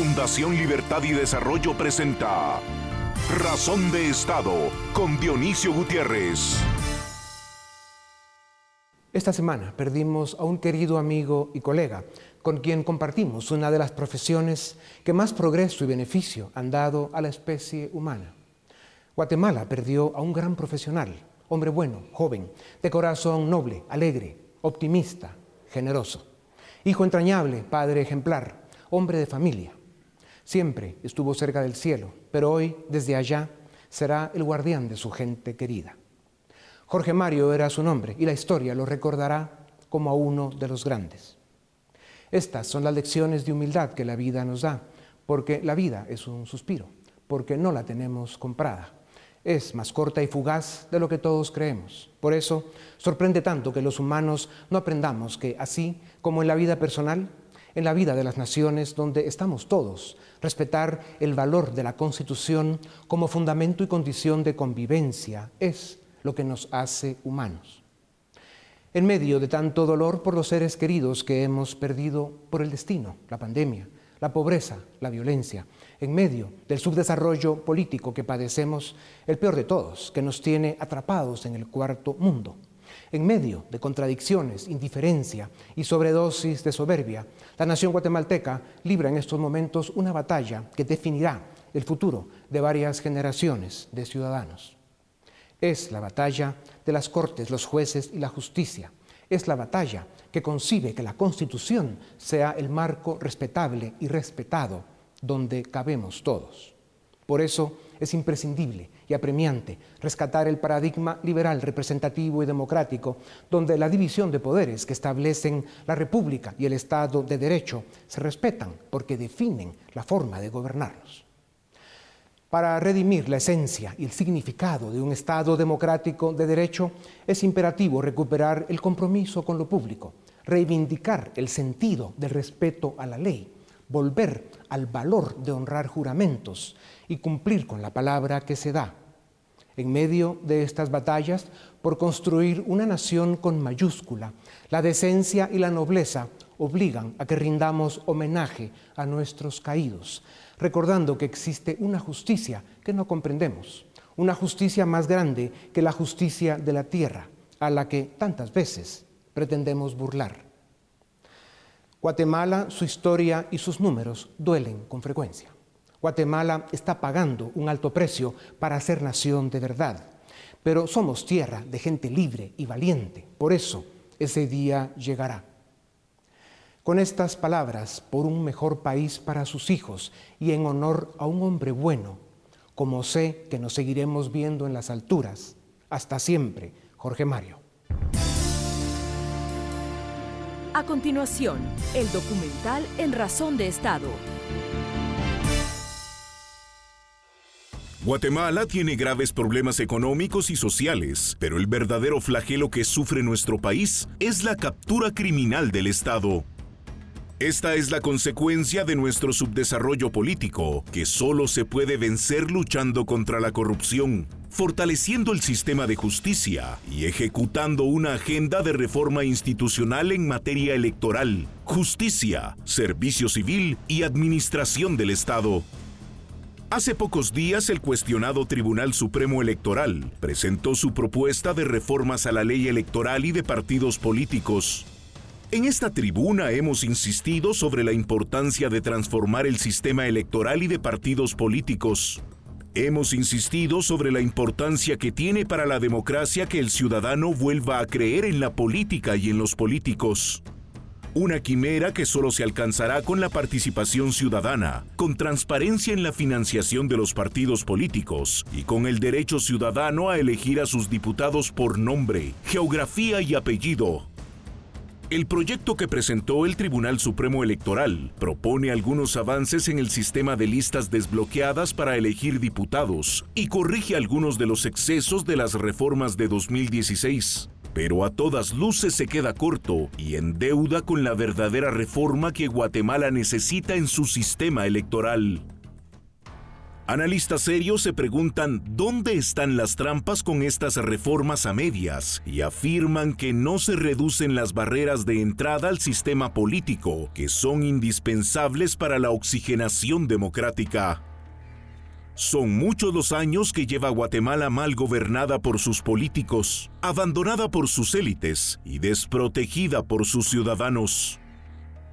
Fundación Libertad y Desarrollo presenta Razón de Estado con Dionisio Gutiérrez. Esta semana perdimos a un querido amigo y colega con quien compartimos una de las profesiones que más progreso y beneficio han dado a la especie humana. Guatemala perdió a un gran profesional, hombre bueno, joven, de corazón noble, alegre, optimista, generoso. Hijo entrañable, padre ejemplar, hombre de familia. Siempre estuvo cerca del cielo, pero hoy, desde allá, será el guardián de su gente querida. Jorge Mario era su nombre y la historia lo recordará como a uno de los grandes. Estas son las lecciones de humildad que la vida nos da, porque la vida es un suspiro, porque no la tenemos comprada. Es más corta y fugaz de lo que todos creemos. Por eso sorprende tanto que los humanos no aprendamos que así como en la vida personal, en la vida de las naciones donde estamos todos, respetar el valor de la Constitución como fundamento y condición de convivencia es lo que nos hace humanos en medio de tanto dolor por los seres queridos que hemos perdido por el destino, la pandemia, la pobreza, la violencia, en medio del subdesarrollo político que padecemos, el peor de todos, que nos tiene atrapados en el cuarto mundo. En medio de contradicciones, indiferencia y sobredosis de soberbia, la nación guatemalteca libra en estos momentos una batalla que definirá el futuro de varias generaciones de ciudadanos. Es la batalla de las cortes, los jueces y la justicia. Es la batalla que concibe que la Constitución sea el marco respetable y respetado donde cabemos todos. Por eso es imprescindible y apremiante rescatar el paradigma liberal, representativo y democrático, donde la división de poderes que establecen la República y el Estado de Derecho se respetan porque definen la forma de gobernarlos. Para redimir la esencia y el significado de un Estado democrático de derecho, es imperativo recuperar el compromiso con lo público, reivindicar el sentido del respeto a la ley, volver al valor de honrar juramentos y cumplir con la palabra que se da. En medio de estas batallas por construir una nación con mayúscula, la decencia y la nobleza obligan a que rindamos homenaje a nuestros caídos, recordando que existe una justicia que no comprendemos, una justicia más grande que la justicia de la tierra, a la que tantas veces pretendemos burlar. Guatemala, su historia y sus números duelen con frecuencia. Guatemala está pagando un alto precio para ser nación de verdad, pero somos tierra de gente libre y valiente, por eso ese día llegará. Con estas palabras, por un mejor país para sus hijos y en honor a un hombre bueno, como sé que nos seguiremos viendo en las alturas, hasta siempre, Jorge Mario. A continuación, el documental En Razón de Estado. Guatemala tiene graves problemas económicos y sociales, pero el verdadero flagelo que sufre nuestro país es la captura criminal del Estado. Esta es la consecuencia de nuestro subdesarrollo político, que solo se puede vencer luchando contra la corrupción, fortaleciendo el sistema de justicia y ejecutando una agenda de reforma institucional en materia electoral, justicia, servicio civil y administración del Estado. Hace pocos días el cuestionado Tribunal Supremo Electoral presentó su propuesta de reformas a la ley electoral y de partidos políticos, en esta tribuna hemos insistido sobre la importancia de transformar el sistema electoral y de partidos políticos. Hemos insistido sobre la importancia que tiene para la democracia que el ciudadano vuelva a creer en la política y en los políticos. Una quimera que solo se alcanzará con la participación ciudadana, con transparencia en la financiación de los partidos políticos y con el derecho ciudadano a elegir a sus diputados por nombre, geografía y apellido, el proyecto que presentó el Tribunal Supremo Electoral propone algunos avances en el sistema de listas desbloqueadas para elegir diputados y corrige algunos de los excesos de las reformas de 2016. Pero a todas luces se queda corto y en deuda con la verdadera reforma que Guatemala necesita en su sistema electoral. Analistas serios se preguntan dónde están las trampas con estas reformas a medias y afirman que no se reducen las barreras de entrada al sistema político, que son indispensables para la oxigenación democrática. Son muchos los años que lleva Guatemala mal gobernada por sus políticos, abandonada por sus élites y desprotegida por sus ciudadanos.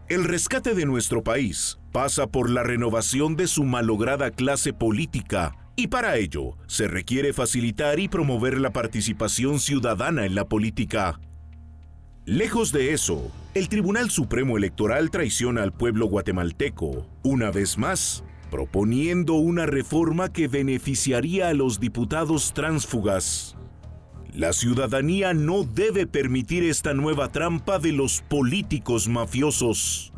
El rescate de nuestro país pasa por la renovación de su malograda clase política y para ello se requiere facilitar y promover la participación ciudadana en la política. Lejos de eso, el Tribunal Supremo Electoral traiciona al pueblo guatemalteco, una vez más, proponiendo una reforma que beneficiaría a los diputados tránsfugas. La ciudadanía no debe permitir esta nueva trampa de los políticos mafiosos.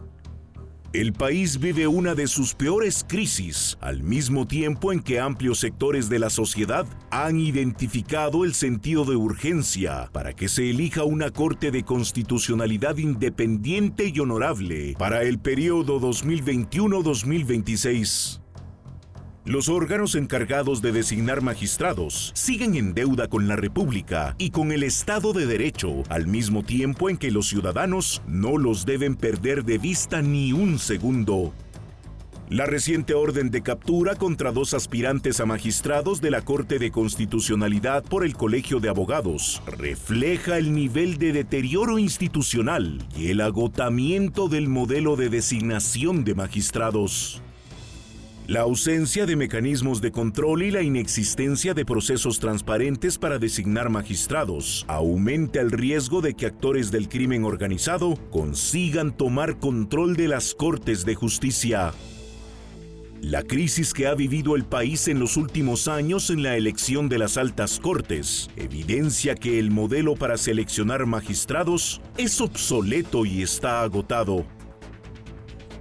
El país vive una de sus peores crisis, al mismo tiempo en que amplios sectores de la sociedad han identificado el sentido de urgencia para que se elija una Corte de Constitucionalidad independiente y honorable para el periodo 2021-2026. Los órganos encargados de designar magistrados siguen en deuda con la República y con el Estado de Derecho, al mismo tiempo en que los ciudadanos no los deben perder de vista ni un segundo. La reciente orden de captura contra dos aspirantes a magistrados de la Corte de Constitucionalidad por el Colegio de Abogados refleja el nivel de deterioro institucional y el agotamiento del modelo de designación de magistrados. La ausencia de mecanismos de control y la inexistencia de procesos transparentes para designar magistrados aumenta el riesgo de que actores del crimen organizado consigan tomar control de las cortes de justicia. La crisis que ha vivido el país en los últimos años en la elección de las altas cortes evidencia que el modelo para seleccionar magistrados es obsoleto y está agotado.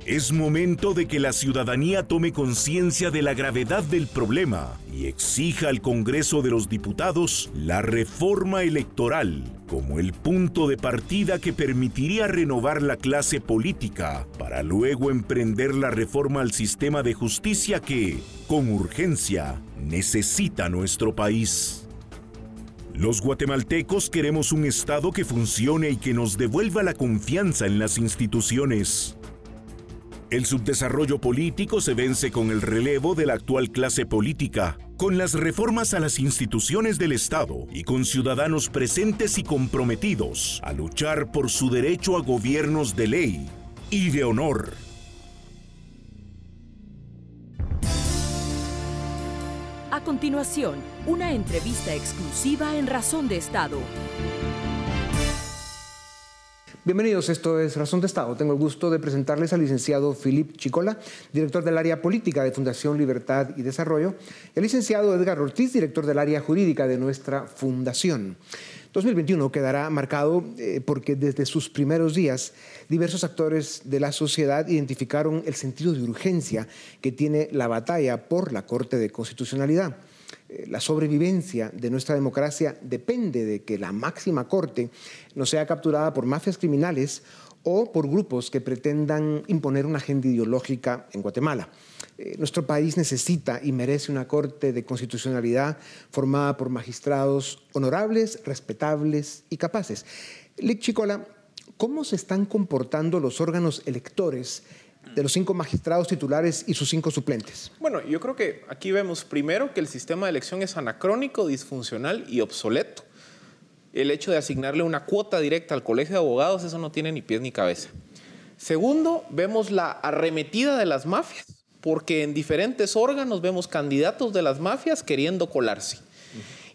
Es momento de que la ciudadanía tome conciencia de la gravedad del problema y exija al Congreso de los Diputados la reforma electoral como el punto de partida que permitiría renovar la clase política para luego emprender la reforma al sistema de justicia que, con urgencia, necesita nuestro país. Los guatemaltecos queremos un Estado que funcione y que nos devuelva la confianza en las instituciones. El subdesarrollo político se vence con el relevo de la actual clase política, con las reformas a las instituciones del Estado y con ciudadanos presentes y comprometidos a luchar por su derecho a gobiernos de ley y de honor. A continuación, una entrevista exclusiva en Razón de Estado. Bienvenidos, esto es Razón de Estado. Tengo el gusto de presentarles al licenciado Philip Chicola, director del área política de Fundación Libertad y Desarrollo, y al licenciado Edgar Ortiz, director del área jurídica de nuestra fundación. 2021 quedará marcado eh, porque desde sus primeros días diversos actores de la sociedad identificaron el sentido de urgencia que tiene la batalla por la Corte de Constitucionalidad. Eh, la sobrevivencia de nuestra democracia depende de que la máxima corte no sea capturada por mafias criminales o por grupos que pretendan imponer una agenda ideológica en Guatemala. Eh, nuestro país necesita y merece una corte de constitucionalidad formada por magistrados honorables, respetables y capaces. Lick Chicola, ¿cómo se están comportando los órganos electores de los cinco magistrados titulares y sus cinco suplentes? Bueno, yo creo que aquí vemos primero que el sistema de elección es anacrónico, disfuncional y obsoleto. El hecho de asignarle una cuota directa al colegio de abogados, eso no tiene ni pies ni cabeza. Segundo, vemos la arremetida de las mafias, porque en diferentes órganos vemos candidatos de las mafias queriendo colarse.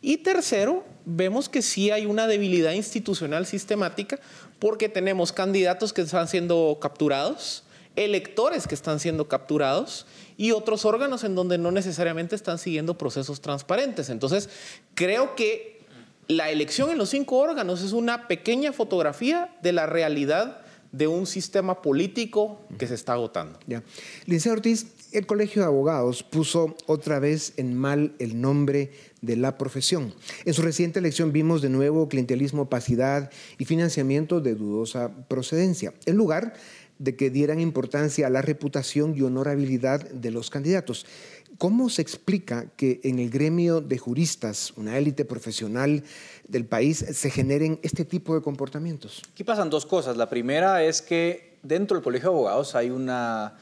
Y tercero, vemos que sí hay una debilidad institucional sistemática porque tenemos candidatos que están siendo capturados, electores que están siendo capturados y otros órganos en donde no necesariamente están siguiendo procesos transparentes. Entonces, creo que la elección en los cinco órganos es una pequeña fotografía de la realidad de un sistema político que se está agotando. Ya. Licenciado Ortiz, el Colegio de Abogados puso otra vez en mal el nombre de la profesión. En su reciente elección vimos de nuevo clientelismo, opacidad y financiamiento de dudosa procedencia. En lugar de que dieran importancia a la reputación y honorabilidad de los candidatos. ¿Cómo se explica que en el gremio de juristas, una élite profesional del país, se generen este tipo de comportamientos? Aquí pasan dos cosas. La primera es que dentro del Colegio de Abogados hay una,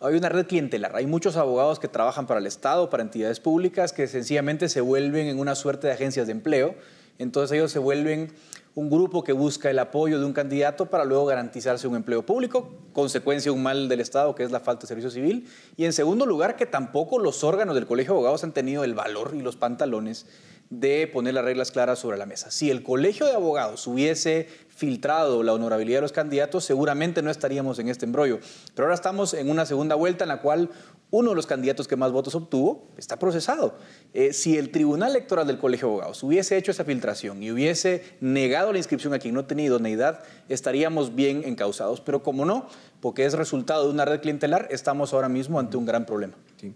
hay una red clientelar. Hay muchos abogados que trabajan para el Estado, para entidades públicas, que sencillamente se vuelven en una suerte de agencias de empleo. Entonces ellos se vuelven un grupo que busca el apoyo de un candidato para luego garantizarse un empleo público, consecuencia un mal del Estado que es la falta de servicio civil. Y en segundo lugar, que tampoco los órganos del Colegio de Abogados han tenido el valor y los pantalones de poner las reglas claras sobre la mesa. Si el Colegio de Abogados hubiese filtrado la honorabilidad de los candidatos, seguramente no estaríamos en este embrollo. Pero ahora estamos en una segunda vuelta en la cual uno de los candidatos que más votos obtuvo está procesado. Eh, si el Tribunal Electoral del Colegio de Abogados hubiese hecho esa filtración y hubiese negado la inscripción a quien no tenía idoneidad, estaríamos bien encausados. Pero como no, porque es resultado de una red clientelar, estamos ahora mismo ante un gran problema. Sí.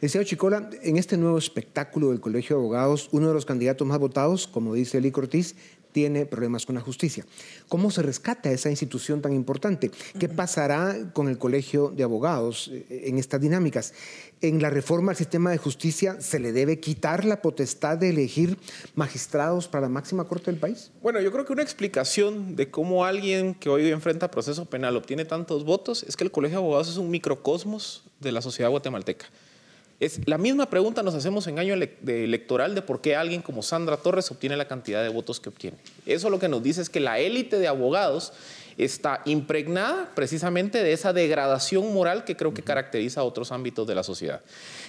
Licenciado Chicola, en este nuevo espectáculo del Colegio de Abogados, uno de los candidatos más votados, como dice Eli Cortiz, tiene problemas con la justicia. ¿Cómo se rescata esa institución tan importante? ¿Qué pasará con el Colegio de Abogados eh, en estas dinámicas? En la reforma al sistema de justicia, ¿se le debe quitar la potestad de elegir magistrados para la máxima corte del país? Bueno, yo creo que una explicación de cómo alguien que hoy enfrenta proceso penal obtiene tantos votos es que el Colegio de Abogados es un microcosmos de la sociedad guatemalteca. Es la misma pregunta nos hacemos en año electoral de por qué alguien como Sandra Torres obtiene la cantidad de votos que obtiene. Eso lo que nos dice es que la élite de abogados está impregnada precisamente de esa degradación moral que creo que caracteriza a otros ámbitos de la sociedad.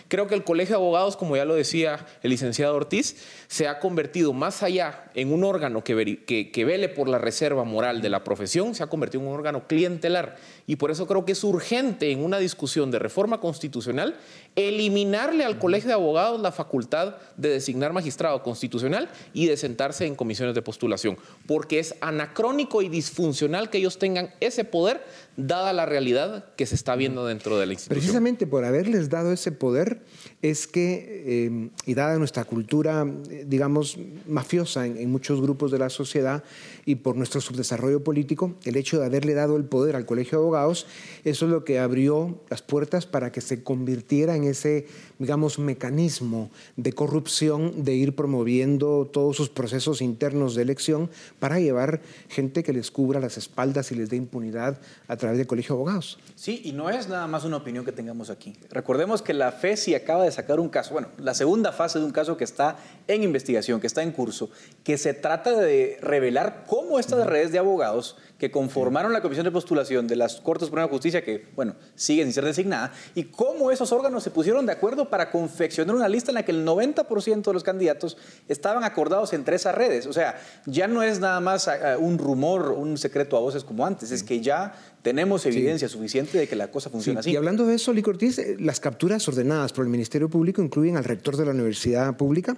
Creo que el Colegio de Abogados, como ya lo decía el licenciado Ortiz, se ha convertido más allá en un órgano que, que, vele por la reserva moral de la profesión, se ha convertido en un órgano clientelar. Y por eso creo que es urgente en una discusión de reforma constitucional eliminarle al Colegio de Abogados la facultad de designar magistrado constitucional y de sentarse en comisiones de postulación, porque es anacrónico y disfuncional que ellos tengan ese poder dada la realidad que se está viendo dentro de la institución. Precisamente por haberles dado ese poder es que, eh, y dada nuestra cultura, eh, digamos, mafiosa en, muchos grupos de la sociedad y por nuestro subdesarrollo político, el hecho de haberle dado el poder al Colegio de Abogados, eso es lo que abrió las puertas para que se convirtiera en ese, digamos, mecanismo de corrupción, de ir promoviendo todos sus procesos internos de elección para llevar gente que les cubra las espaldas y les dé impunidad a través del Colegio de Abogados. Sí, y no es nada más una opinión que tengamos aquí. Recordemos que la FESI acaba de sacar un caso, bueno, la segunda fase de un caso que está en investigación, que está en curso, que se trata de revelar cómo estas redes de abogados que conformaron la comisión de postulación de las Cortes Suprema de Justicia, que, bueno, siguen sin ser designada, y cómo esos órganos se pusieron de acuerdo para confeccionar una lista en la que el 90% de los candidatos estaban acordados entre esas redes. O sea, ya no es nada más ah, un rumor, un secreto a voces como antes, es que ya tenemos evidencia suficiente de que la cosa funciona así. Y hablando de eso, Licortiz, eh, las capturas ordenadas por el Ministerio Público incluyen al rector de la Universidad Pública,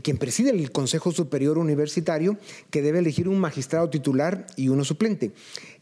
quien preside el Consejo Superior Universitario, que debe elegir un magistrado titular y uno suplente.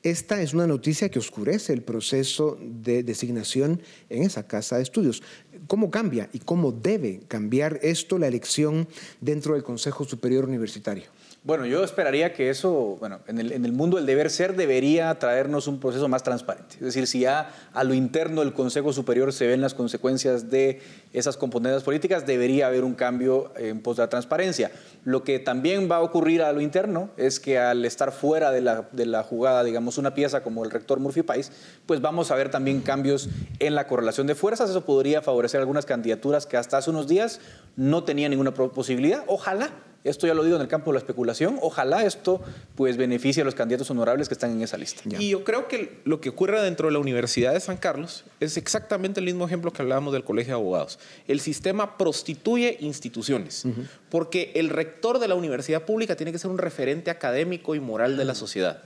Esta es una noticia que oscurece el proceso de designación en esa casa de estudios. ¿Cómo cambia y cómo debe cambiar esto la elección dentro del Consejo Superior Universitario? Bueno, yo esperaría que eso, bueno, en el, en el, mundo del deber ser debería traernos un proceso más transparente. Es decir, si ya a lo interno del Consejo Superior se ven las consecuencias de esas componentes políticas, debería haber un cambio en pos de la transparencia. Lo que también va a ocurrir a lo interno es que al estar fuera de la, de la jugada, digamos, una pieza como el rector Murphy Pais, pues vamos a ver también cambios en la correlación de fuerzas. Eso podría favorecer algunas candidaturas que hasta hace unos días no tenían ninguna posibilidad. Ojalá esto ya lo digo en el campo de la especulación. Ojalá esto pues beneficie a los candidatos honorables que están en esa lista. Y yo creo que lo que ocurre dentro de la Universidad de San Carlos es exactamente el mismo ejemplo que hablábamos del Colegio de Abogados. El sistema prostituye instituciones, porque el rector de la universidad pública tiene que ser un referente académico y moral de la sociedad.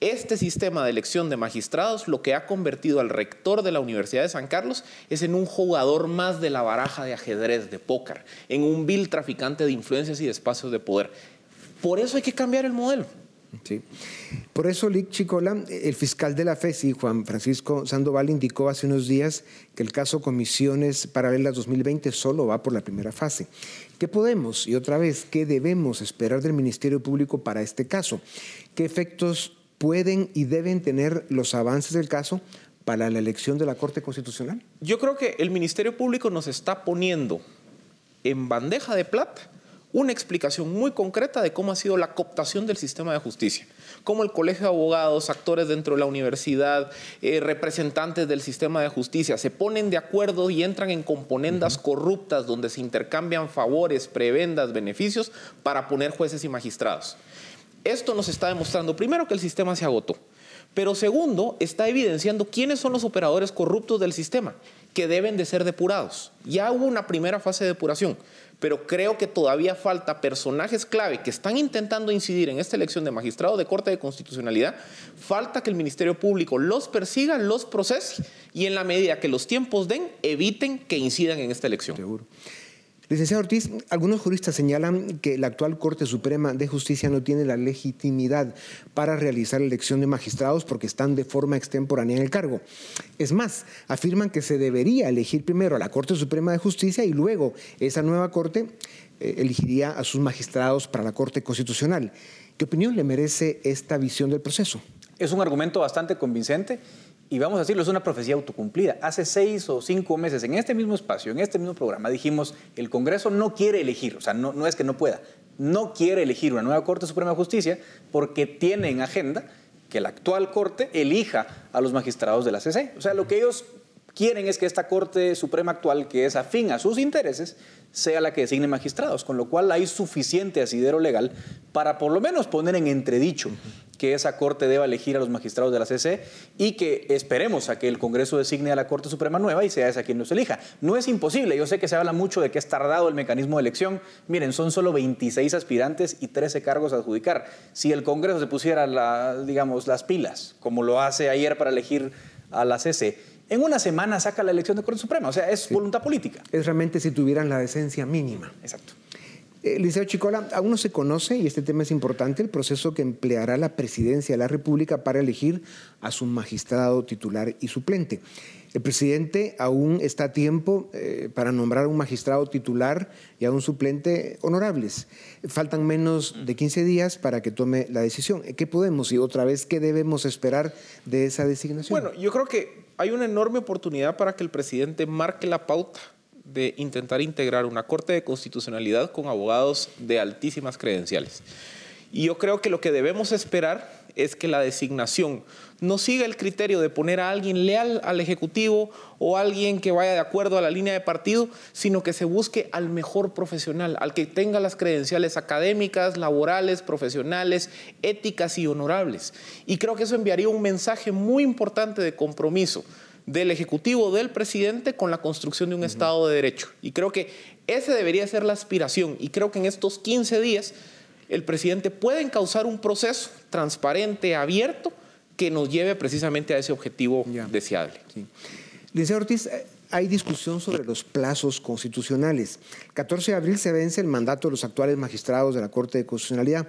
Este sistema de elección de magistrados lo que ha convertido al rector de la Universidad de San Carlos es en un jugador más de la baraja de ajedrez, de póker, en un vil traficante de influencias y de espacios de poder. Por eso hay que cambiar el modelo. Sí. Por eso, Lick Chicola, el fiscal de la FESI, Juan Francisco Sandoval, indicó hace unos días que el caso Comisiones Paralelas 2020 solo va por la primera fase. ¿Qué podemos y otra vez qué debemos esperar del Ministerio Público para este caso? ¿Qué efectos pueden y deben tener los avances del caso para la elección de la Corte Constitucional? Yo creo que el Ministerio Público nos está poniendo en bandeja de plata una explicación muy concreta de cómo ha sido la cooptación del sistema de justicia, cómo el colegio de abogados, actores dentro de la universidad, eh, representantes del sistema de justicia se ponen de acuerdo y entran en componendas corruptas donde se intercambian favores, prebendas, beneficios para poner jueces y magistrados. Esto nos está demostrando, primero, que el sistema se agotó, pero segundo, está evidenciando quiénes son los operadores corruptos del sistema, que deben de ser depurados. Ya hubo una primera fase de depuración, pero creo que todavía falta personajes clave que están intentando incidir en esta elección de magistrado de Corte de Constitucionalidad. Falta que el Ministerio Público los persiga, los procese y en la medida que los tiempos den, eviten que incidan en esta elección. Seguro. Licenciado Ortiz, algunos juristas señalan que la actual Corte Suprema de Justicia no tiene la legitimidad para realizar la elección de magistrados porque están de forma extemporánea en el cargo. Es más, afirman que se debería elegir primero a la Corte Suprema de Justicia y luego esa nueva Corte eh, elegiría a sus magistrados para la Corte Constitucional. ¿Qué opinión le merece esta visión del proceso? Es un argumento bastante convincente y vamos a decirlo, es una profecía autocumplida. Hace seis o cinco meses, en este mismo espacio, en este mismo programa, dijimos, el Congreso no quiere elegir, o sea, no, no es que no pueda, no quiere elegir una nueva Corte Suprema de Justicia porque tiene en agenda que la actual Corte elija a los magistrados de la CC. O sea, lo que ellos quieren es que esta Corte Suprema actual, que es afín a sus intereses, sea la que designe magistrados, con lo cual hay suficiente asidero legal para por lo menos poner en entredicho que esa Corte deba elegir a los magistrados de la CC y que esperemos a que el Congreso designe a la Corte Suprema nueva y sea esa quien los elija. No es imposible, yo sé que se habla mucho de que es tardado el mecanismo de elección. Miren, son solo 26 aspirantes y 13 cargos a adjudicar. Si el Congreso se pusiera digamos, las pilas, como lo hace ayer para elegir a la CC, en una semana saca la elección de Corte Suprema. O sea, es voluntad política. Es realmente si tuvieran la decencia mínima. Exacto. Eh, Liceo Chicola, aún no se conoce, y este tema es importante, el proceso que empleará la presidencia de la República para elegir a su magistrado titular y suplente. El presidente aún está a tiempo eh, para nombrar un magistrado titular y a un suplente honorables. Faltan menos de 15 días para que tome la decisión. ¿Qué podemos y otra vez qué debemos esperar de esa designación? Bueno, yo creo que hay una enorme oportunidad para que el presidente marque la pauta de intentar integrar una Corte de Constitucionalidad con abogados de altísimas credenciales. Y yo creo que lo que debemos esperar es que la designación no siga el criterio de poner a alguien leal al Ejecutivo o alguien que vaya de acuerdo a la línea de partido, sino que se busque al mejor profesional, al que tenga las credenciales académicas, laborales, profesionales, éticas y honorables. Y creo que eso enviaría un mensaje muy importante de compromiso del Ejecutivo, del presidente, con la construcción de un Estado de Derecho. Y creo que ese debería ser la aspiración. Y creo que en estos 15 días el presidente puede encauzar un proceso transparente, abierto, que nos lleve precisamente a ese objetivo deseable. Sí. Ortiz, eh, hay discusión sobre los plazos constitucionales. 14 de abril se vence el mandato de los actuales magistrados de la Corte de Constitucionalidad.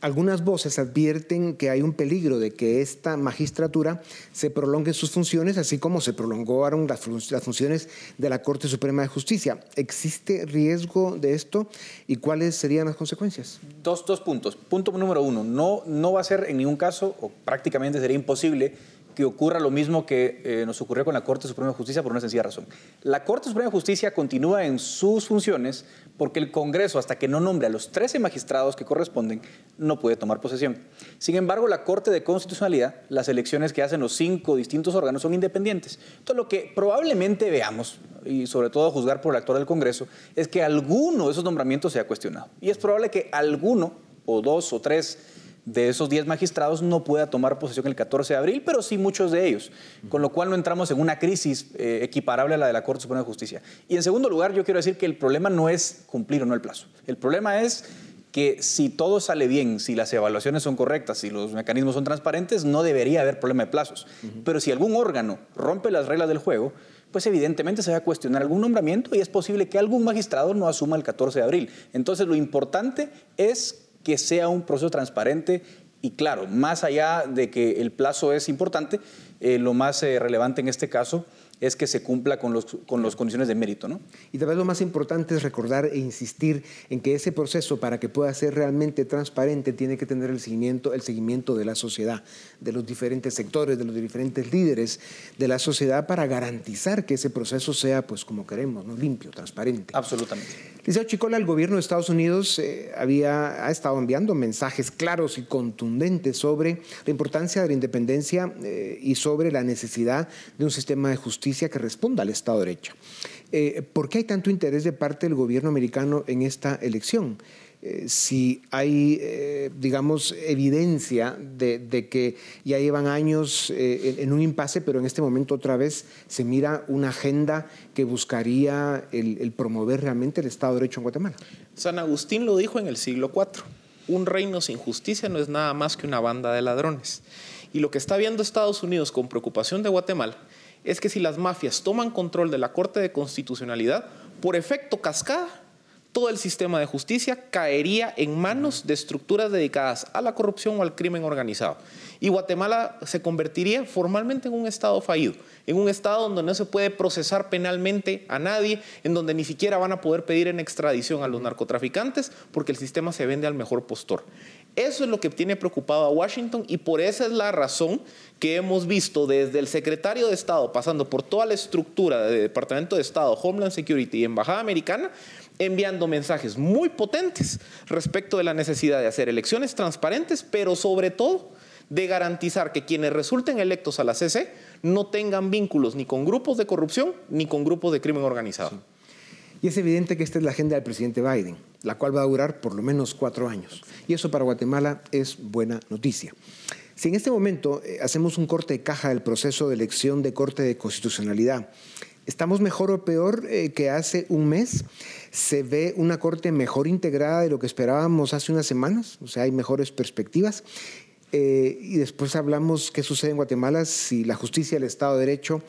Algunas voces advierten que hay un peligro de que esta magistratura se prolongue sus funciones, así como se prolongaron las, funciones de la Corte Suprema de Justicia. ¿Existe riesgo de esto y cuáles serían las consecuencias? Dos, dos puntos. Punto número uno, no, no va a ser en ningún caso, o prácticamente sería imposible, que ocurra lo mismo que eh, nos ocurrió con la Corte Suprema de Justicia por una sencilla razón. La Corte Suprema de Justicia continúa en sus funciones porque el Congreso, hasta que no nombre a los 13 magistrados que corresponden, no puede tomar posesión. Sin embargo, la Corte de Constitucionalidad, las elecciones que hacen los cinco distintos órganos son independientes. Entonces, lo que probablemente veamos, y sobre todo a juzgar por el actor del Congreso, es que alguno de esos nombramientos sea cuestionado. Y es probable que alguno, o dos o tres, de esos 10 magistrados no pueda tomar posesión el 14 de abril, pero sí muchos de ellos, con lo cual no entramos en una crisis eh, equiparable a la de la Corte Suprema de Justicia. Y en segundo lugar, yo quiero decir que el problema no es cumplir o no el plazo. El problema es que si todo sale bien, si las evaluaciones son correctas, si los mecanismos son transparentes, no debería haber problema de plazos. Pero si algún órgano rompe las reglas del juego, pues evidentemente se va a cuestionar algún nombramiento y es posible que algún magistrado no asuma el 14 de abril. Entonces lo importante es que sea un proceso transparente y claro, más allá de que el plazo es importante, eh, lo más eh, relevante en este caso es que se cumpla con las con los condiciones de mérito. ¿no? Y tal vez lo más importante es recordar e insistir en que ese proceso, para que pueda ser realmente transparente, tiene que tener el seguimiento, el seguimiento de la sociedad, de los diferentes sectores, de los diferentes líderes de la sociedad, para garantizar que ese proceso sea, pues como queremos, ¿no? limpio, transparente. Absolutamente. Liceo Chicola, el gobierno de Estados Unidos eh, había, ha estado enviando mensajes claros y contundentes sobre la importancia de la independencia eh, y sobre la necesidad de un sistema de justicia que responda al Estado de Derecho. Eh, ¿Por qué hay tanto interés de parte del gobierno americano en esta elección? Eh, si hay, eh, digamos, evidencia de, que ya llevan años eh, en, un impasse, pero en este momento otra vez se mira una agenda que buscaría el, promover realmente el Estado de Derecho en Guatemala. San Agustín lo dijo en el siglo IV. Un reino sin justicia no es nada más que una banda de ladrones. Y lo que está viendo Estados Unidos con preocupación de Guatemala es que si las mafias toman control de la Corte de Constitucionalidad, por efecto cascada, todo el sistema de justicia caería en manos de estructuras dedicadas a la corrupción o al crimen organizado. Y Guatemala se convertiría formalmente en un Estado fallido, en un Estado donde no se puede procesar penalmente a nadie, en donde ni siquiera van a poder pedir en extradición a los narcotraficantes porque el sistema se vende al mejor postor. Eso es lo que tiene preocupado a Washington y por esa es la razón que hemos visto desde el secretario de Estado, pasando por toda la estructura del Departamento de Estado, Homeland Security y Embajada Americana, enviando mensajes muy potentes respecto de la necesidad de hacer elecciones transparentes, pero sobre todo de garantizar que quienes resulten electos a la CC no tengan vínculos ni con grupos de corrupción ni con grupos de crimen organizado. Y es evidente que esta es la agenda del presidente Biden, la cual va a durar por lo menos cuatro años. Y eso para Guatemala es buena noticia. Si en este momento eh, hacemos un corte de caja del proceso de elección de Corte de Constitucionalidad, ¿estamos mejor o peor eh, que hace un mes? Se ve una corte mejor integrada de lo que esperábamos hace unas semanas, o sea, hay mejores perspectivas. Eh, y después hablamos qué sucede en Guatemala si la justicia y el Estado de Derecho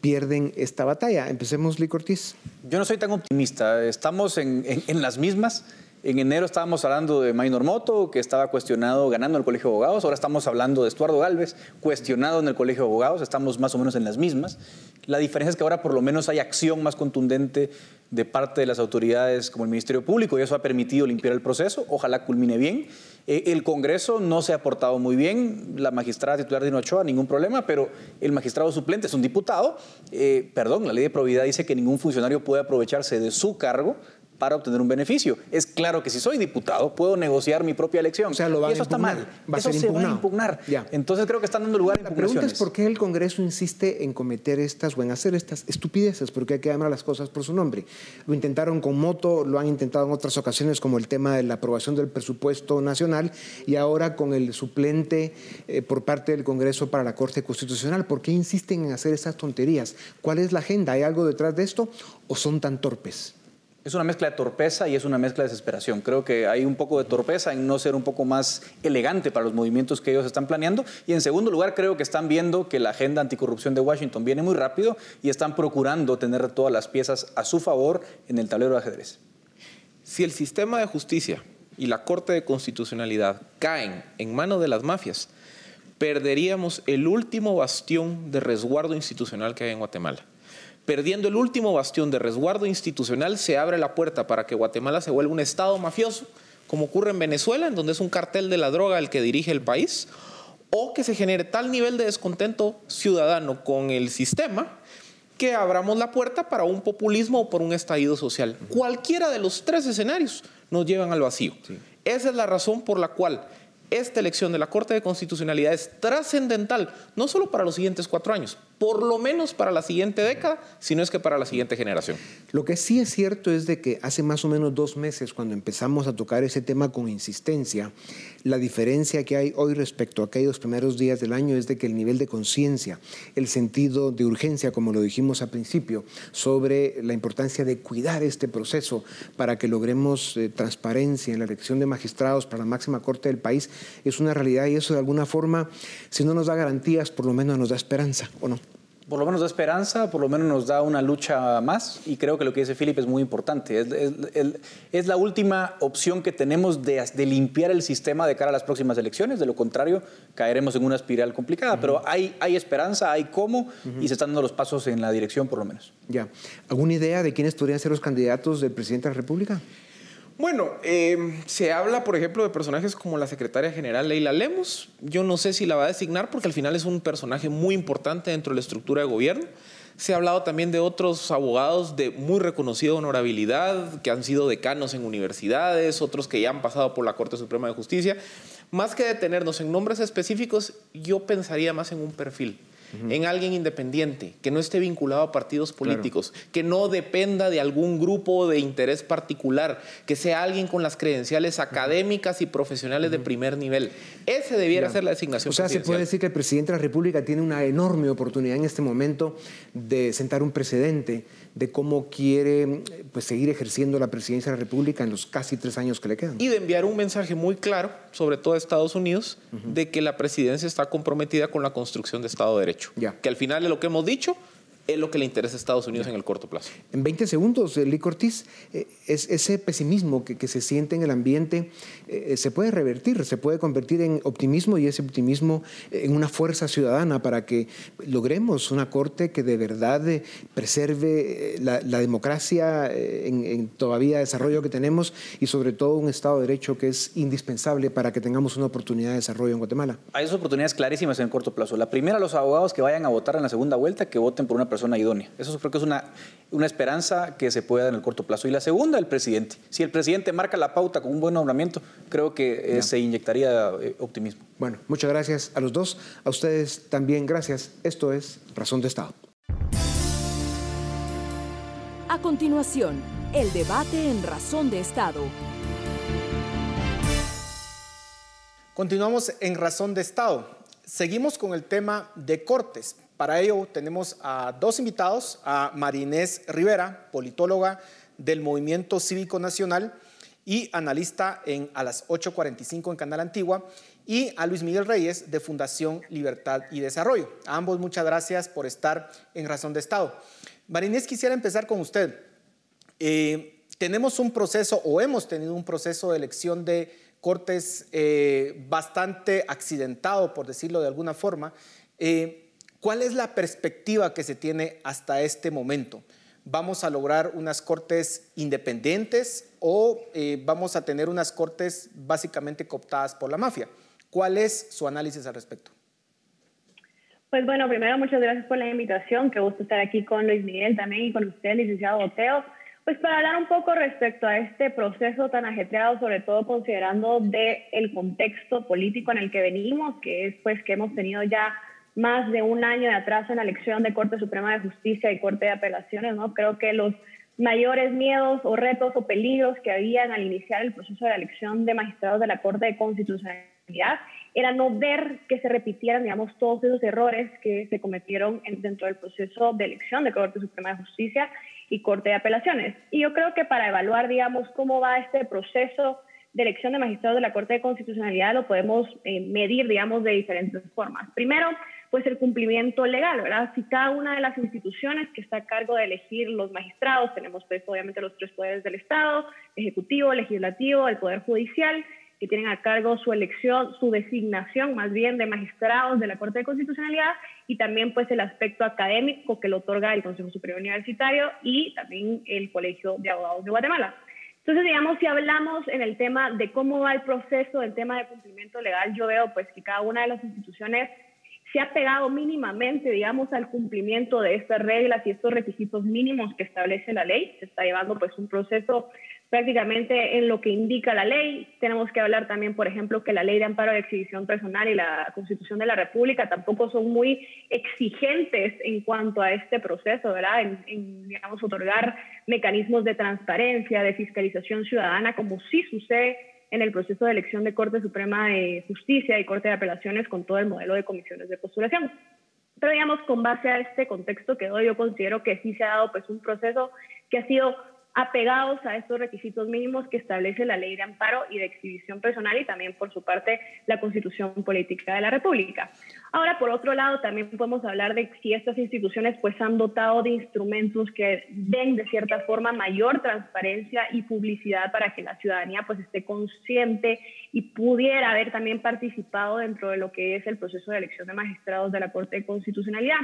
pierden esta batalla. Empecemos, Lee Cortés. Yo no soy tan optimista. Estamos en, en las mismas. En enero estábamos hablando de Maynor Moto, que estaba cuestionado ganando el Colegio de Abogados. Ahora estamos hablando de Estuardo Galvez, cuestionado en el Colegio de Abogados. Estamos más o menos en las mismas. La diferencia es que ahora por lo menos hay acción más contundente de parte de las autoridades como el Ministerio Público y eso ha permitido limpiar el proceso. Ojalá culmine bien. Eh, el Congreso no se ha portado muy bien. La magistrada titular de Ochoa, ningún problema, pero el magistrado suplente es un diputado. Eh, perdón, la ley de probidad dice que ningún funcionario puede aprovecharse de su cargo para obtener un beneficio. Es claro que si soy diputado puedo negociar mi propia elección. O sea, lo y eso está mal. Va eso se va a impugnar. Entonces creo que están dando lugar a La pregunta es por qué el Congreso insiste en cometer estas o en hacer estas estupideces, porque hay que llamar las cosas por su nombre. Lo intentaron con Moto, lo han intentado en otras ocasiones como el tema de la aprobación del presupuesto nacional y ahora con el suplente eh, por parte del Congreso para la Corte Constitucional. ¿Por qué insisten en hacer esas tonterías? ¿Cuál es la agenda? ¿Hay algo detrás de esto o son tan torpes? Es una mezcla de torpeza y es una mezcla de desesperación. Creo que hay un poco de torpeza en no ser un poco más elegante para los movimientos que ellos están planeando. Y en segundo lugar, creo que están viendo que la agenda anticorrupción de Washington viene muy rápido y están procurando tener todas las piezas a su favor en el tablero de ajedrez. Si el sistema de justicia y la Corte de Constitucionalidad caen en manos de las mafias, perderíamos el último bastión de resguardo institucional que hay en Guatemala. Perdiendo el último bastión de resguardo institucional, se abre la puerta para que Guatemala se vuelva un Estado mafioso, como ocurre en Venezuela, en donde es un cartel de la droga el que dirige el país, o que se genere tal nivel de descontento ciudadano con el sistema que abramos la puerta para un populismo o por un estallido social. Cualquiera de los tres escenarios nos llevan al vacío. Esa es la razón por la cual esta elección de la Corte de Constitucionalidad es trascendental, no solo para los siguientes cuatro años, por lo menos para la siguiente década, sino es que para la siguiente generación. Lo que sí es cierto es de que hace más o menos dos meses, cuando empezamos a tocar ese tema con insistencia, la diferencia que hay hoy respecto a aquellos primeros días del año es de que el nivel de conciencia, el sentido de urgencia, como lo dijimos al principio, sobre la importancia de cuidar este proceso para que logremos eh, transparencia en la elección de magistrados para la máxima corte del país, es una realidad y eso de alguna forma, si no nos da garantías, por lo menos nos da esperanza, ¿o no? Por lo menos da esperanza, por lo menos nos da una lucha más y creo que lo que dice Philip es muy importante. Es, la última opción que tenemos de, limpiar el sistema de cara a las próximas elecciones, de lo contrario caeremos en una espiral complicada, pero hay, hay esperanza, hay cómo y se están dando los pasos en la dirección por lo menos. Ya. ¿Alguna idea de quiénes podrían ser los candidatos del presidente de la República? Bueno, eh, se habla, por ejemplo, de personajes como la secretaria general Leila Lemos. Yo no sé si la va a designar porque al final es un personaje muy importante dentro de la estructura de gobierno. Se ha hablado también de otros abogados de muy reconocida honorabilidad, que han sido decanos en universidades, otros que ya han pasado por la Corte Suprema de Justicia. Más que detenernos en nombres específicos, yo pensaría más en un perfil en alguien independiente, que no esté vinculado a partidos políticos, que no dependa de algún grupo de interés particular, que sea alguien con las credenciales académicas y profesionales de primer nivel. Ese debiera ser la designación. O sea, se puede decir que el presidente de la República tiene una enorme oportunidad en este momento de sentar un precedente de cómo quiere pues, seguir ejerciendo la presidencia de la República en los casi tres años que le quedan. Y de enviar un mensaje muy claro, sobre todo a Estados Unidos, de que la presidencia está comprometida con la construcción de Estado de Derecho. Que al final de lo que hemos dicho, es lo que le interesa a Estados Unidos en el corto plazo. En 20 segundos, eh, Lee Cortés, eh, es, ese pesimismo que, se siente en el ambiente eh, se puede revertir, se puede convertir en optimismo y ese optimismo en una fuerza ciudadana para que logremos una corte que de verdad preserve la, democracia en, en, todavía desarrollo que tenemos y sobre todo un Estado de Derecho que es indispensable para que tengamos una oportunidad de desarrollo en Guatemala. Hay dos oportunidades clarísimas en el corto plazo. La primera, los abogados que vayan a votar en la segunda vuelta, que voten por una persona idónea. Eso creo que es una, una esperanza que se puede dar en el corto plazo. Y la segunda, el presidente. Si el presidente marca la pauta con un buen nombramiento, creo que eh, se inyectaría eh, optimismo. Bueno, muchas gracias a los dos. A ustedes también gracias. Esto es Razón de Estado. A continuación, el debate en Razón de Estado. Continuamos en Razón de Estado. Seguimos con el tema de cortes, para ello tenemos a dos invitados, a Marinés Rivera, politóloga del Movimiento Cívico Nacional y analista en a las 8.45 en Canal Antigua, y a Luis Miguel Reyes de Fundación Libertad y Desarrollo. Ambos muchas gracias por estar en Razón de Estado. Marinés, quisiera empezar con usted. Eh, tenemos un proceso o hemos tenido un proceso de elección de cortes eh, bastante accidentado, por decirlo de alguna forma. Eh, ¿Cuál es la perspectiva que se tiene hasta este momento? ¿Vamos a lograr unas cortes independientes o eh, vamos a tener unas cortes básicamente cooptadas por la mafia? ¿Cuál es su análisis al respecto? Pues bueno, primero muchas gracias por la invitación. Qué gusto estar aquí con Luis Miguel también y con usted, licenciado Boteo. Pues para hablar un poco respecto a este proceso tan ajetreado, sobre todo considerando de el contexto político en el que venimos, que es pues que hemos tenido ya más de un año de atraso en la elección de Corte Suprema de Justicia y Corte de Apelaciones, ¿no? Creo que los mayores miedos o retos o peligros que habían al iniciar el proceso de la elección de magistrados de la Corte de Constitucionalidad era no ver que se repitieran, digamos, todos esos errores que se cometieron dentro del proceso de elección de Corte Suprema de Justicia y Corte de Apelaciones. Y yo creo que para evaluar, digamos, cómo va este proceso de elección de magistrados de la Corte de Constitucionalidad lo podemos eh, medir, digamos, de diferentes formas. Primero, pues el cumplimiento legal, ¿verdad? Si cada una de las instituciones que está a cargo de elegir los magistrados, tenemos pues obviamente los tres poderes del Estado, ejecutivo, legislativo, el poder judicial, que tienen a cargo su elección, su designación más bien de magistrados de la Corte de Constitucionalidad y también pues el aspecto académico que lo otorga el Consejo Superior Universitario y también el Colegio de Abogados de Guatemala. Entonces, digamos, si hablamos en el tema de cómo va el proceso del tema de cumplimiento legal, yo veo pues que cada una de las instituciones se ha pegado mínimamente, digamos, al cumplimiento de estas reglas y estos requisitos mínimos que establece la ley. Se está llevando pues un proceso prácticamente en lo que indica la ley. Tenemos que hablar también, por ejemplo, que la ley de amparo de exhibición personal y la Constitución de la República tampoco son muy exigentes en cuanto a este proceso, ¿verdad? En, digamos, otorgar mecanismos de transparencia, de fiscalización ciudadana, como sí sucede en el proceso de elección de Corte Suprema de Justicia y Corte de Apelaciones con todo el modelo de comisiones de postulación. Pero digamos, con base a este contexto que hoy yo considero que sí se ha dado pues un proceso que ha sido apegados a estos requisitos mínimos que establece la ley de amparo y de exhibición personal y también, por su parte, la Constitución Política de la República. Ahora, por otro lado, también podemos hablar de si estas instituciones pues han dotado de instrumentos que den de cierta forma mayor transparencia y publicidad para que la ciudadanía pues esté consciente y pudiera haber también participado dentro de lo que es el proceso de elección de magistrados de la Corte de Constitucionalidad.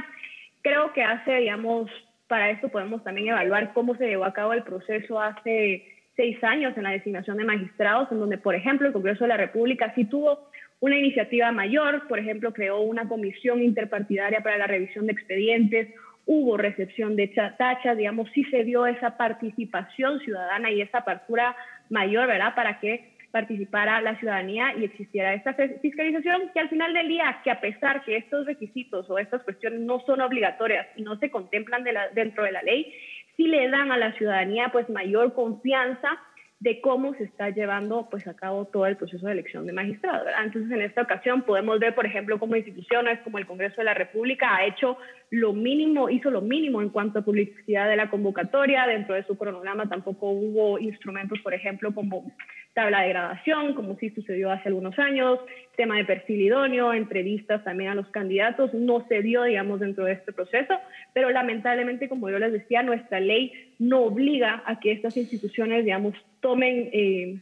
Creo que hace, digamos, para esto podemos también evaluar cómo se llevó a cabo el proceso hace seis años en la designación de magistrados, en donde, por ejemplo, el Congreso de la República sí tuvo una iniciativa mayor, por ejemplo, creó una comisión interpartidaria para la revisión de expedientes, hubo recepción de tachas, digamos, sí se dio esa participación ciudadana y esa apertura mayor, ¿verdad?, para que participara la ciudadanía y existiera esta fiscalización que al final del día, que a pesar que estos requisitos o estas cuestiones no son obligatorias y no se contemplan dentro de la ley, sí le dan a la ciudadanía pues mayor confianza de cómo se está llevando pues a cabo todo el proceso de elección de magistrados. Entonces, en esta ocasión podemos ver, por ejemplo, cómo instituciones como el Congreso de la República ha hecho lo mínimo, hizo lo mínimo en cuanto a publicidad de la convocatoria. Dentro de su cronograma tampoco hubo instrumentos, por ejemplo, como tabla de grabación, como sí sucedió hace algunos años, tema de perfil idóneo, entrevistas también a los candidatos, no se dio, digamos, dentro de este proceso, pero lamentablemente, como yo les decía, nuestra ley no obliga a que estas instituciones, digamos, tomen... Eh,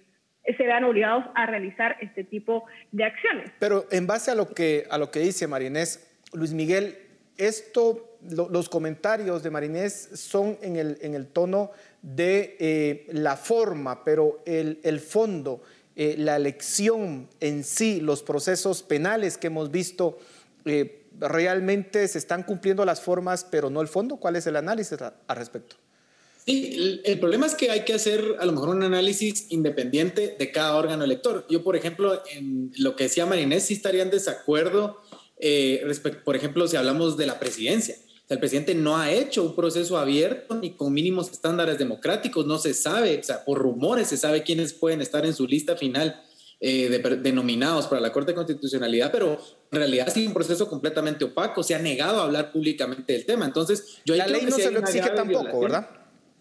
se vean obligados a realizar este tipo de acciones. Pero en base a lo que, a lo que dice Marinés, Luis Miguel, esto, los comentarios de Marinés son en el, en el tono de eh, la forma, pero el, el fondo, eh, la elección en sí, los procesos penales que hemos visto, eh, realmente se están cumpliendo las formas, pero no el fondo. ¿Cuál es el análisis al respecto? Sí, el, problema es que hay que hacer a lo mejor un análisis independiente de cada órgano elector. Yo, por ejemplo, en lo que decía Marinés, sí estaría en desacuerdo, por ejemplo, si hablamos de la presidencia el presidente no ha hecho un proceso abierto ni con mínimos estándares democráticos, no se sabe, o sea, por rumores se sabe quiénes pueden estar en su lista final eh, de, denominados para la Corte de Constitucionalidad, pero en realidad ha sido un proceso completamente opaco, se ha negado a hablar públicamente del tema. Entonces, yo La ley no se lo exige tampoco, ¿verdad?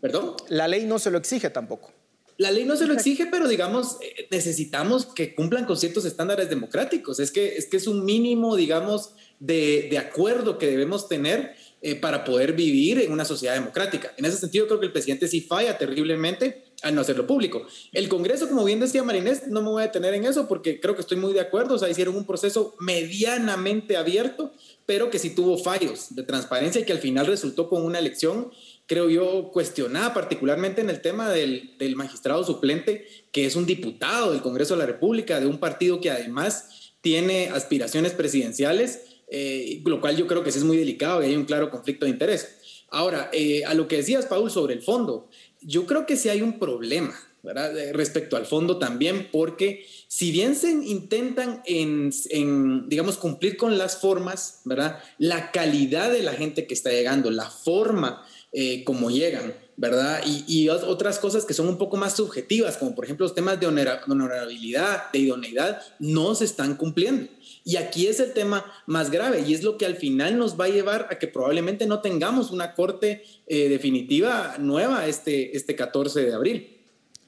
¿Perdón? La ley no se lo exige tampoco. La ley no se lo exige, pero digamos, eh, necesitamos que cumplan con ciertos estándares democráticos. Es que es, que es un mínimo, digamos, de, de acuerdo que debemos tener eh, para poder vivir en una sociedad democrática. En ese sentido, creo que el presidente sí falla terriblemente al no hacerlo público. El Congreso, como bien decía Marinés, no me voy a detener en eso porque creo que estoy muy de acuerdo. O sea, hicieron un proceso medianamente abierto, pero que sí tuvo fallos de transparencia y que al final resultó con una elección, creo yo, cuestionada, particularmente en el tema del, del magistrado suplente, que es un diputado del Congreso de la República, de un partido que además tiene aspiraciones presidenciales eh, lo cual yo creo que es muy delicado y hay un claro conflicto de interés. Ahora, eh, a lo que decías, Paul, sobre el fondo, yo creo que sí hay un problema, ¿verdad? Respecto al fondo también, porque si bien se intentan en, en, digamos, cumplir con las formas, ¿verdad? La calidad de la gente que está llegando, la forma eh, como llegan, ¿verdad? Y, y, otras cosas que son un poco más subjetivas, como por ejemplo los temas de honorabilidad, de idoneidad, no se están cumpliendo. Y aquí es el tema más grave y es lo que al final nos va a llevar a que probablemente no tengamos una corte eh, definitiva nueva este, este 14 de abril.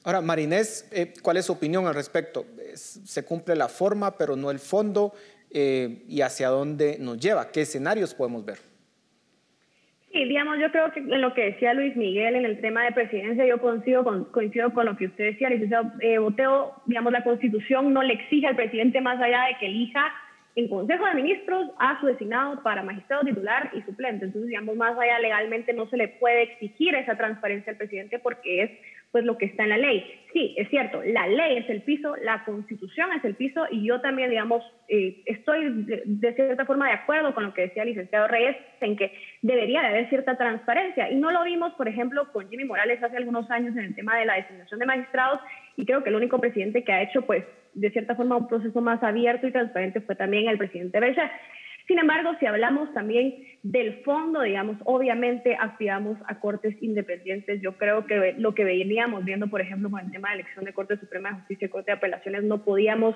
Ahora, Marinés, eh, ¿cuál es su opinión al respecto? Se cumple la forma, pero no el fondo, eh, y hacia dónde nos lleva, qué escenarios podemos ver. Sí, digamos, yo creo que en lo que decía Luis Miguel en el tema de presidencia, yo coincido con, coincido con lo que usted decía, licenciado eh, Boteo, digamos, la constitución no le exige al presidente más allá de que elija en Consejo de Ministros a su designado para magistrado titular y suplente. Entonces, digamos, más allá legalmente no se le puede exigir esa transparencia al presidente porque es pues lo que está en la ley. Sí, es cierto, la ley es el piso, la constitución es el piso y yo también, digamos, eh, estoy de, cierta forma de acuerdo con lo que decía el licenciado Reyes en que debería de haber cierta transparencia y no lo vimos, por ejemplo, con Jimmy Morales hace algunos años en el tema de la designación de magistrados y creo que el único presidente que ha hecho, pues, de cierta forma un proceso más abierto y transparente fue también el presidente Bechar. Sin embargo, si hablamos también del fondo, digamos, obviamente aspiramos a cortes independientes. Yo creo que lo que veníamos viendo, por ejemplo, con el tema de elección de Corte Suprema de Justicia y Corte de Apelaciones, no podíamos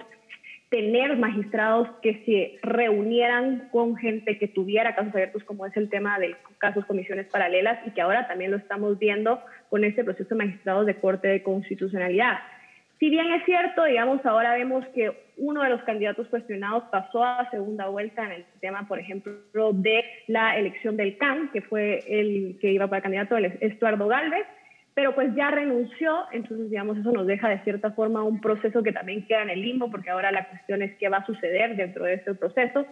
tener magistrados que se reunieran con gente que tuviera casos abiertos, como es el tema de casos comisiones paralelas, y que ahora también lo estamos viendo con este proceso de magistrados de Corte de Constitucionalidad. Si bien es cierto, digamos, ahora vemos que uno de los candidatos cuestionados pasó a segunda vuelta en el tema, por ejemplo, de la elección del CAN, que fue el que iba para candidato, el Estuardo Galvez, pero pues ya renunció, entonces digamos eso nos deja de cierta forma un proceso que también queda en el limbo, porque ahora la cuestión es qué va a suceder dentro de este proceso.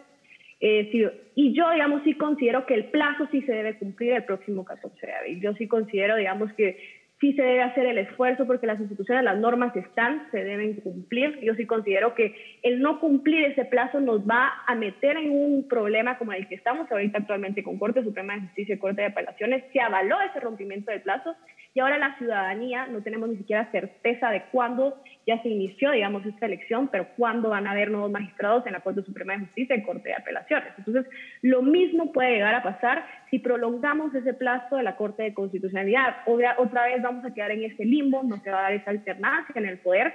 Eh, y yo, digamos, sí considero que el plazo sí se debe cumplir el próximo 14 de abril. Yo sí considero, digamos, que sí se debe hacer el esfuerzo porque las instituciones, las normas están, se deben cumplir. Yo sí considero que el no cumplir ese plazo nos va a meter en un problema como el que estamos ahorita actualmente con Corte Suprema de Justicia y Corte de Apelaciones. Se avaló ese rompimiento de plazo y ahora la ciudadanía no tenemos ni siquiera certeza de cuándo ya se inició, digamos, esta elección, pero cuándo van a haber nuevos magistrados en la Corte Suprema de Justicia y Corte de Apelaciones. Entonces, lo mismo puede llegar a pasar si prolongamos ese plazo de la Corte de Constitucionalidad. Otra vez vamos a quedar en ese limbo, no se va a dar esa alternancia en el poder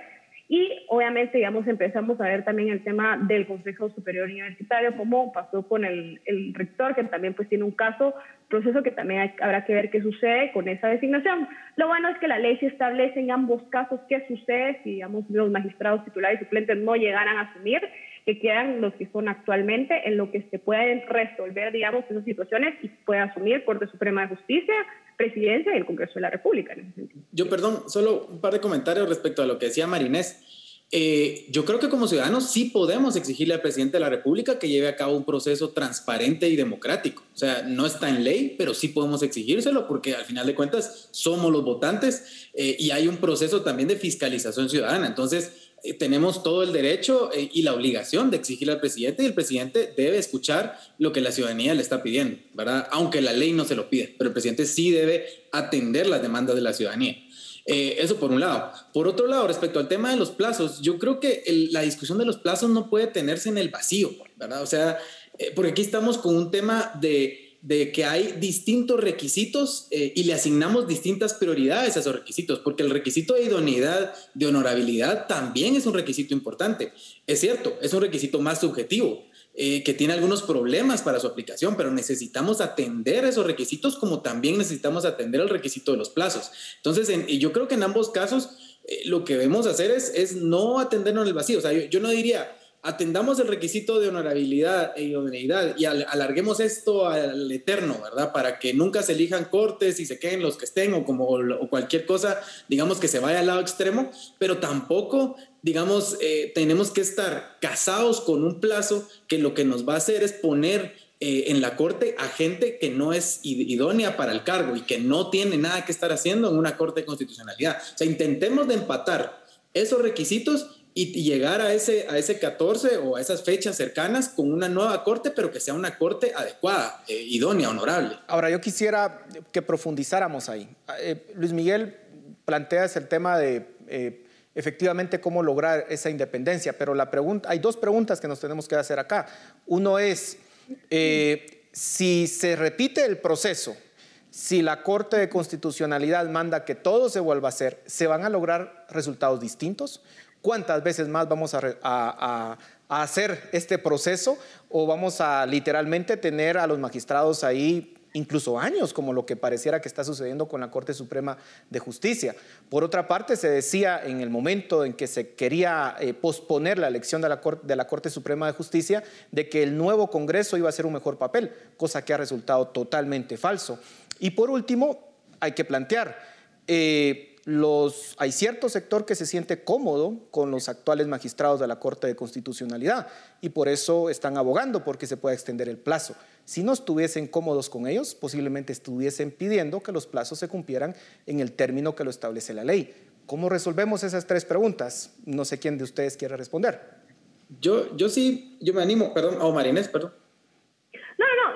y obviamente, digamos, empezamos a ver también el tema del Consejo Superior Universitario, como pasó con el, el rector, que también pues tiene un caso, proceso que también habrá que ver qué sucede con esa designación. Lo bueno es que la ley se establece en ambos casos qué sucede si, digamos, los magistrados titulares y suplentes no llegaran a asumir, que quedan los que son actualmente, en lo que se pueden resolver, digamos, esas situaciones y puede asumir Corte Suprema de Justicia, presidencia y el Congreso de la República. En ese. Yo, perdón, solo un par de comentarios respecto a lo que decía Marinés. Eh, yo creo que como ciudadanos sí podemos exigirle al presidente de la República que lleve a cabo un proceso transparente y democrático. O sea, no está en ley, pero sí podemos exigírselo porque al final de cuentas somos los votantes eh, y hay un proceso también de fiscalización ciudadana. Entonces, eh, tenemos todo el derecho eh, y la obligación de exigirle al presidente y el presidente debe escuchar lo que la ciudadanía le está pidiendo, ¿verdad? Aunque la ley no se lo pide, pero el presidente sí debe atender las demandas de la ciudadanía. Eh, eso por un lado. Por otro lado, respecto al tema de los plazos, yo creo que la discusión de los plazos no puede tenerse en el vacío, ¿verdad? O sea, porque aquí estamos con un tema de de que hay distintos requisitos eh, y le asignamos distintas prioridades a esos requisitos, porque el requisito de idoneidad, de honorabilidad, también es un requisito importante. Es cierto, es un requisito más subjetivo, eh, que tiene algunos problemas para su aplicación, pero necesitamos atender esos requisitos como también necesitamos atender el requisito de los plazos. Entonces, yo creo que en ambos casos eh, lo que debemos hacer es, es no atendernos en el vacío. O sea, yo no diría, atendamos el requisito de honorabilidad e idoneidad y alarguemos esto al eterno, ¿verdad? Para que nunca se elijan cortes y se queden los que estén o como o cualquier cosa, digamos que se vaya al lado extremo, pero tampoco, digamos, eh, tenemos que estar casados con un plazo que lo que nos va a hacer es poner eh, en la corte a gente que no es idónea para el cargo y que no tiene nada que estar haciendo en una corte de constitucionalidad. O sea, intentemos de empatar esos requisitos y, llegar a ese, a ese 14 o a esas fechas cercanas con una nueva corte, pero que sea una corte adecuada, eh, idónea, honorable. Ahora, yo quisiera que profundizáramos ahí. Eh, Luis Miguel plantea el tema de eh, efectivamente cómo lograr esa independencia, pero la pregunta, hay dos preguntas que nos tenemos que hacer acá. Uno es, si se repite el proceso, si la Corte de Constitucionalidad manda que todo se vuelva a hacer, ¿se van a lograr resultados distintos? ¿Cuántas veces más vamos a, hacer este proceso o vamos a literalmente tener a los magistrados ahí incluso años, como lo que pareciera que está sucediendo con la Corte Suprema de Justicia. Por otra parte, se decía en el momento en que se quería eh, posponer la elección de la, Corte, Suprema de Justicia, de que el nuevo Congreso iba a hacer un mejor papel, cosa que ha resultado totalmente falso. Y por último, hay que plantear, eh, hay cierto sector que se siente cómodo con los actuales magistrados de la Corte de Constitucionalidad y por eso están abogando porque se pueda extender el plazo. Si no estuviesen cómodos con ellos, posiblemente estuviesen pidiendo que los plazos se cumplieran en el término que lo establece la ley. ¿Cómo resolvemos esas tres preguntas? No sé quién de ustedes quiere responder. Yo, yo sí, yo me animo, perdón, o Marinés, perdón.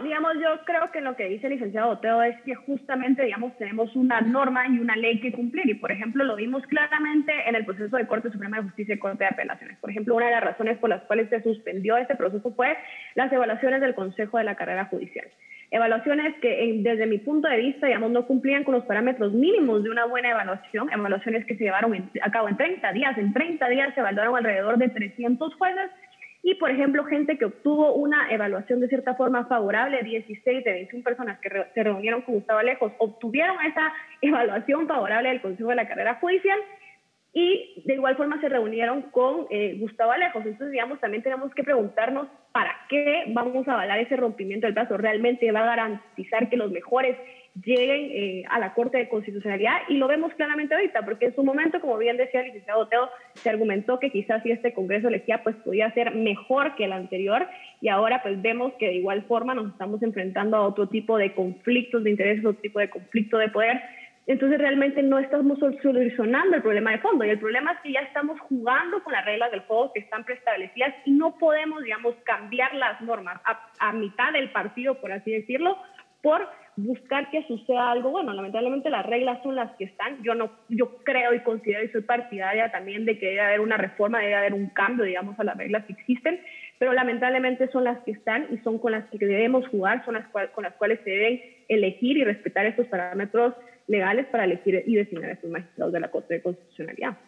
Digamos, yo creo que lo que dice el licenciado Oteo es que justamente, digamos, tenemos una norma y una ley que cumplir. Y, por ejemplo, lo vimos claramente en el proceso de Corte Suprema de Justicia y Corte de Apelaciones. Por ejemplo, una de las razones por las cuales se suspendió este proceso fue las evaluaciones del Consejo de la Carrera Judicial. Evaluaciones que desde mi punto de vista, digamos, no cumplían con los parámetros mínimos de una buena evaluación. Evaluaciones que se llevaron a cabo en 30 días. En 30 días se evaluaron alrededor de 300 jueces y, por ejemplo, gente que obtuvo una evaluación de cierta forma favorable, 16 de 21 personas que se reunieron con Gustavo Alejos, obtuvieron esa evaluación favorable del Consejo de la Carrera Judicial y de igual forma se reunieron con eh, Gustavo Alejos. Entonces, digamos, también tenemos que preguntarnos para qué vamos a avalar ese rompimiento del plazo. ¿Realmente va a garantizar que los mejores lleguen eh, a la Corte de Constitucionalidad? Y lo vemos claramente ahorita, porque en su momento, como bien decía el licenciado Teo, se argumentó que quizás si este Congreso elegía, pues podía ser mejor que el anterior. Y ahora pues vemos que de igual forma nos estamos enfrentando a otro tipo de conflictos de intereses, otro tipo de conflicto de poder entonces realmente no estamos solucionando el problema de fondo y el problema es que ya estamos jugando con las reglas del juego que están preestablecidas y no podemos, digamos, cambiar las normas a, mitad del partido, por así decirlo, por buscar que suceda algo bueno. Lamentablemente las reglas son las que están. Yo no, yo creo y considero y soy partidaria también de que debe haber una reforma, debe haber un cambio, digamos, a las reglas que existen, pero lamentablemente son las que están y son con las que debemos jugar, son las con las cuales se deben elegir y respetar estos parámetros legales para elegir y designar a estos magistrados de la Corte de Constitucionalidad.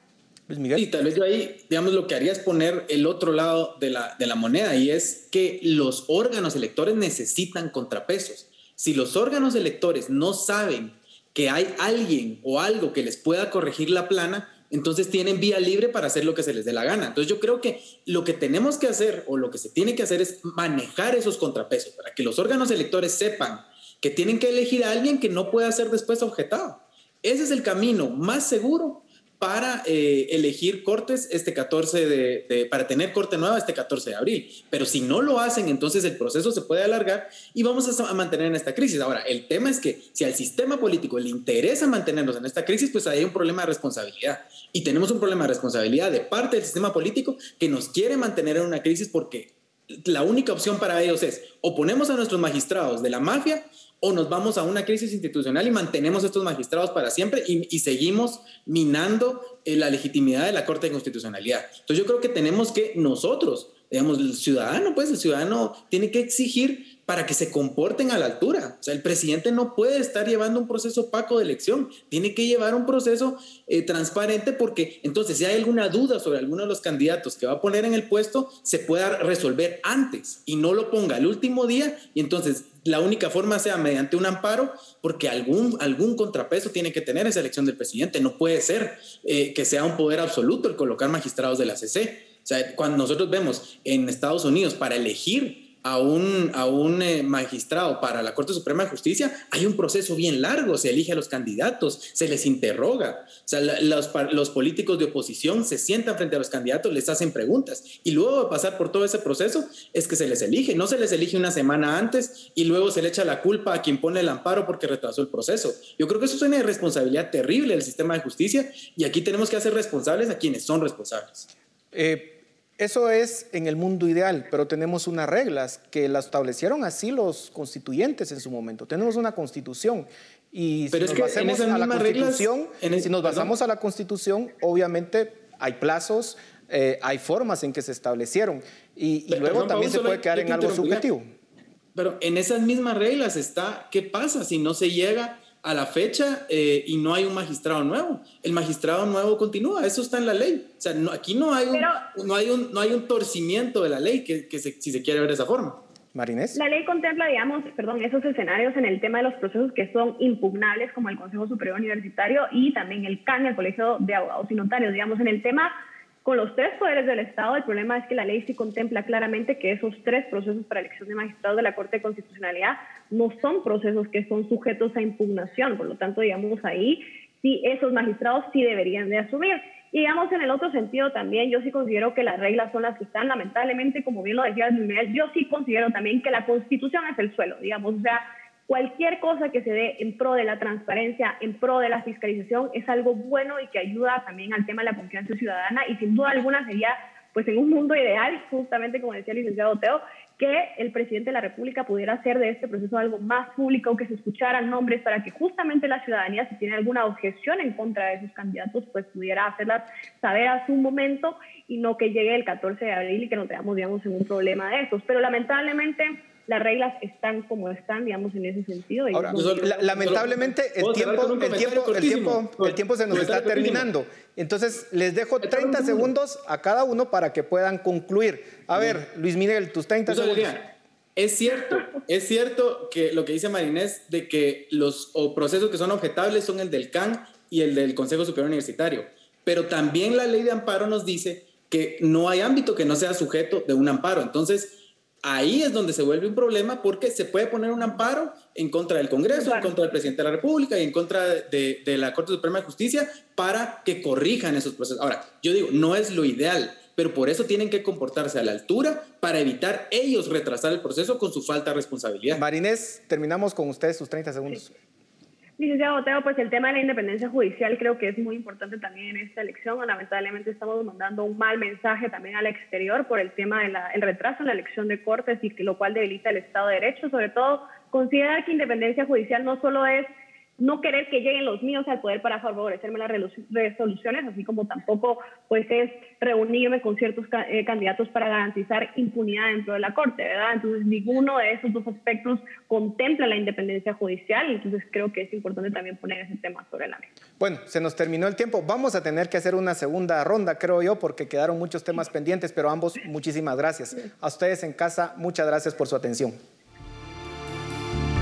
Luis Miguel. Sí, tal vez yo ahí, digamos, lo que haría es poner el otro lado de la, de la moneda y es que los órganos electores necesitan contrapesos. Si los órganos electores no saben que hay alguien o algo que les pueda corregir la plana, entonces tienen vía libre para hacer lo que se les dé la gana. Entonces yo creo que lo que tenemos que hacer o lo que se tiene que hacer es manejar esos contrapesos para que los órganos electores sepan que tienen que elegir a alguien que no pueda ser después objetado. Ese es el camino más seguro para eh, elegir cortes este 14 de, para tener corte nueva este 14 de abril. Pero si no lo hacen, entonces el proceso se puede alargar y vamos a, a, mantener en esta crisis. Ahora, el tema es que si al sistema político le interesa mantenernos en esta crisis, pues hay un problema de responsabilidad. Y tenemos un problema de responsabilidad de parte del sistema político que nos quiere mantener en una crisis porque la única opción para ellos es o ponemos a nuestros magistrados de la mafia o nos vamos a una crisis institucional y mantenemos estos magistrados para siempre y, seguimos minando eh, la legitimidad de la Corte de Constitucionalidad. Entonces yo creo que tenemos que nosotros, digamos, el ciudadano, pues el ciudadano tiene que exigir para que se comporten a la altura. O sea, el presidente no puede estar llevando un proceso opaco de elección, tiene que llevar un proceso eh, transparente porque entonces si hay alguna duda sobre alguno de los candidatos que va a poner en el puesto, se pueda resolver antes y no lo ponga el último día y entonces la única forma sea mediante un amparo porque algún, algún contrapeso tiene que tener esa elección del presidente. No puede ser eh, que sea un poder absoluto el colocar magistrados de la CC. O sea, cuando nosotros vemos en Estados Unidos para elegir a un, a un eh, magistrado para la Corte Suprema de Justicia, hay un proceso bien largo, se elige a los candidatos, se les interroga, o sea, los, los, políticos de oposición se sientan frente a los candidatos, les hacen preguntas y luego de pasar por todo ese proceso es que se les elige, no se les elige una semana antes y luego se le echa la culpa a quien pone el amparo porque retrasó el proceso. Yo creo que eso es una irresponsabilidad terrible del sistema de justicia y aquí tenemos que hacer responsables a quienes son responsables. Eh, eso es en el mundo ideal, pero tenemos unas reglas que las establecieron así los constituyentes en su momento. Tenemos una constitución y si nos basamos a la constitución, si nos basamos a la constitución, obviamente hay plazos, eh, hay formas en que se establecieron y, luego también se puede quedar en algo subjetivo. Pero en esas mismas reglas está qué pasa si no se llega a la fecha eh, y no hay un magistrado nuevo. El magistrado nuevo continúa, eso está en la ley. O sea, no, aquí no hay, un, no, hay un, no hay un torcimiento de la ley que, que si se quiere ver de esa forma. Marinés. La ley contempla, digamos, perdón, esos escenarios en el tema de los procesos que son impugnables, como el Consejo Superior Universitario y también el CAN, el Colegio de Abogados y Notarios. Digamos, en el tema con los tres poderes del Estado, el problema es que la ley sí contempla claramente que esos tres procesos para elección de magistrados de la Corte de Constitucionalidad no son procesos que son sujetos a impugnación. Por lo tanto, digamos, ahí sí esos magistrados sí deberían de asumir. Y digamos, en el otro sentido también, yo sí considero que las reglas son las que están, lamentablemente, como bien lo decía yo sí considero también que la Constitución es el suelo, digamos, o sea, Cualquier cosa que se dé en pro de la transparencia, en pro de la fiscalización, es algo bueno y que ayuda también al tema de la confianza ciudadana y sin duda alguna sería, pues en un mundo ideal, justamente como decía el licenciado Teo, que el presidente de la República pudiera hacer de este proceso algo más público, que se escucharan nombres para que justamente la ciudadanía, si tiene alguna objeción en contra de sus candidatos, pues pudiera hacerlas saber a su momento y no que llegue el 14 de abril y que nos veamos, digamos, en un problema de estos. Pero lamentablemente las reglas están como están, digamos, en ese sentido. Ahora, lamentablemente el tiempo, el, tiempo, el, tiempo, el tiempo se nos está terminando. Entonces, les dejo 30 segundos a cada uno para que puedan concluir. A ver, Luis Miguel, tus 30 segundos. Es cierto, es cierto que lo que dice Marinés de que los procesos que son objetables son el del CAN y el del Consejo Superior Universitario, pero también la ley de amparo nos dice que no hay ámbito que no sea sujeto de un amparo. Entonces, ahí es donde se vuelve un problema porque se puede poner un amparo en contra del Congreso, en contra del presidente de la República y en contra de, de, la Corte Suprema de Justicia para que corrijan esos procesos. Ahora, yo digo, no es lo ideal, pero por eso tienen que comportarse a la altura para evitar ellos retrasar el proceso con su falta de responsabilidad. Marinés, terminamos con ustedes sus 30 segundos. Licenciado Boteo, pues el tema de la independencia judicial creo que es muy importante también en esta elección. Lamentablemente estamos mandando un mal mensaje también al exterior por el tema del retraso en la elección de cortes y lo cual debilita el Estado de Derecho. Sobre todo, considerar que independencia judicial no solo es no querer que lleguen los míos al poder para favorecerme las resoluciones, así como tampoco pues es reunirme con ciertos eh, candidatos para garantizar impunidad dentro de la Corte, ¿verdad? Entonces ninguno de esos dos aspectos contempla la independencia judicial, entonces creo que es importante también poner ese tema sobre la mesa. Bueno, se nos terminó el tiempo, vamos a tener que hacer una segunda ronda, creo yo, porque quedaron muchos temas pendientes, pero ambos muchísimas gracias. A ustedes en casa, muchas gracias por su atención.